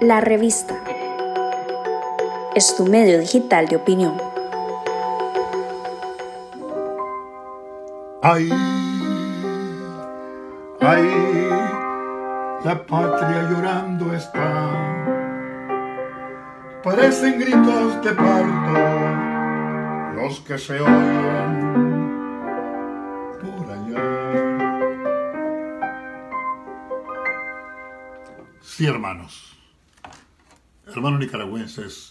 La revista es tu medio digital de opinión. Ay, ay, la patria llorando está. Parecen gritos de parto los que se oyen Sí, hermanos, hermanos nicaragüenses,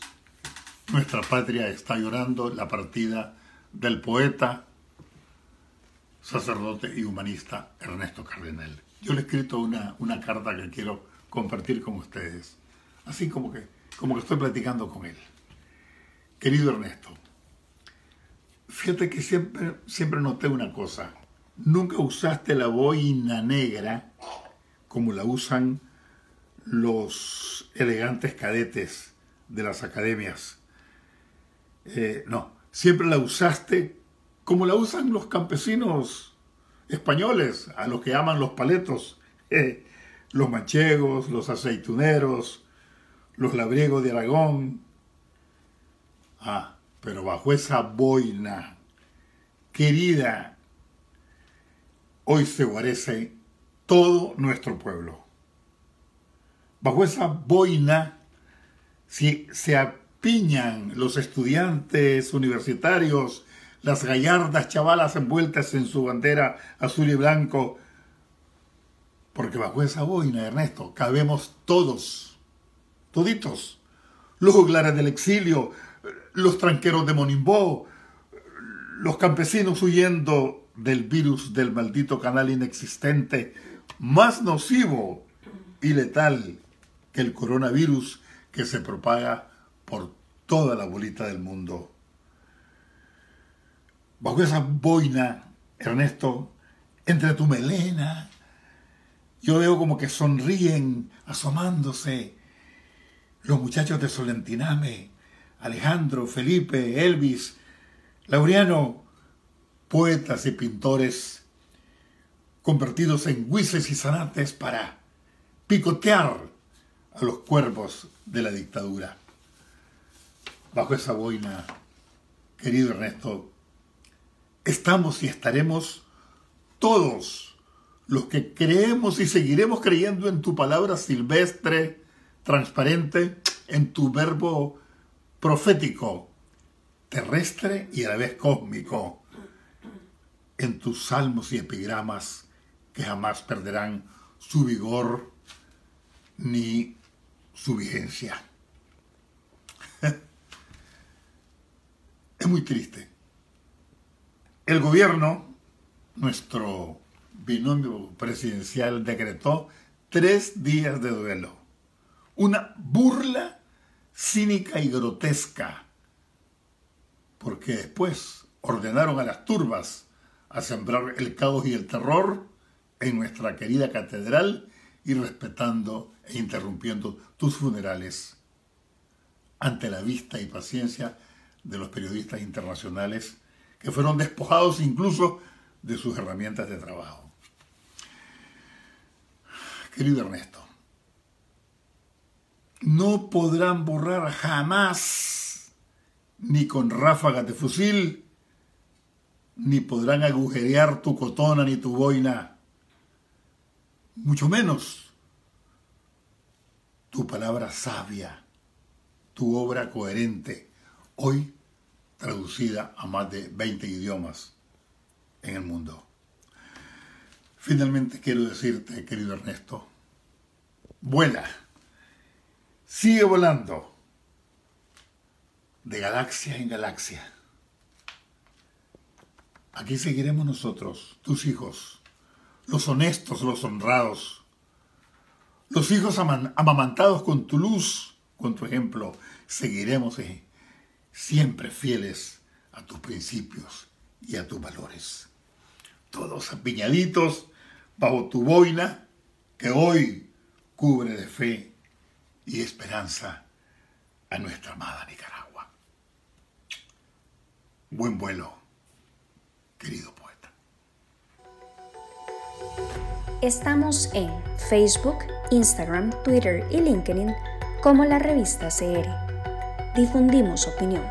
nuestra patria está llorando la partida del poeta, sacerdote y humanista Ernesto Cardenal. Yo le he escrito una, una carta que quiero compartir con ustedes, así como que, como que estoy platicando con él. Querido Ernesto, fíjate que siempre, siempre noté una cosa. Nunca usaste la boina negra como la usan los elegantes cadetes de las academias. Eh, no, siempre la usaste como la usan los campesinos españoles, a los que aman los paletos, eh, los manchegos, los aceituneros, los labriegos de Aragón. Ah, pero bajo esa boina querida, hoy se guarece todo nuestro pueblo. Bajo esa boina si se apiñan los estudiantes universitarios, las gallardas chavalas envueltas en su bandera azul y blanco, porque bajo esa boina, Ernesto, cabemos todos, toditos, los juglares del exilio, los tranqueros de Monimbó, los campesinos huyendo del virus del maldito canal inexistente, más nocivo y letal que el coronavirus que se propaga por toda la bolita del mundo. Bajo esa boina, Ernesto, entre tu melena, yo veo como que sonríen asomándose los muchachos de Solentiname, Alejandro, Felipe, Elvis, Laureano, poetas y pintores convertidos en huices y zanates para picotear a los cuervos de la dictadura. Bajo esa boina, querido Ernesto, estamos y estaremos todos los que creemos y seguiremos creyendo en tu palabra silvestre, transparente, en tu verbo profético, terrestre y a la vez cósmico, en tus salmos y epigramas que jamás perderán su vigor ni su vigencia. es muy triste. El gobierno, nuestro binomio presidencial, decretó tres días de duelo. Una burla cínica y grotesca, porque después ordenaron a las turbas a sembrar el caos y el terror en nuestra querida catedral y respetando e interrumpiendo tus funerales ante la vista y paciencia de los periodistas internacionales que fueron despojados incluso de sus herramientas de trabajo. Querido Ernesto, no podrán borrar jamás, ni con ráfagas de fusil, ni podrán agujerear tu cotona ni tu boina, mucho menos tu palabra sabia, tu obra coherente, hoy traducida a más de 20 idiomas en el mundo. Finalmente quiero decirte, querido Ernesto, vuela, sigue volando de galaxia en galaxia. Aquí seguiremos nosotros, tus hijos, los honestos, los honrados, los hijos amamantados con tu luz, con tu ejemplo, seguiremos eh, siempre fieles a tus principios y a tus valores. Todos apiñaditos bajo tu boina que hoy cubre de fe y esperanza a nuestra amada Nicaragua. Buen vuelo, Estamos en Facebook, Instagram, Twitter y LinkedIn como la revista CR. Difundimos opinión.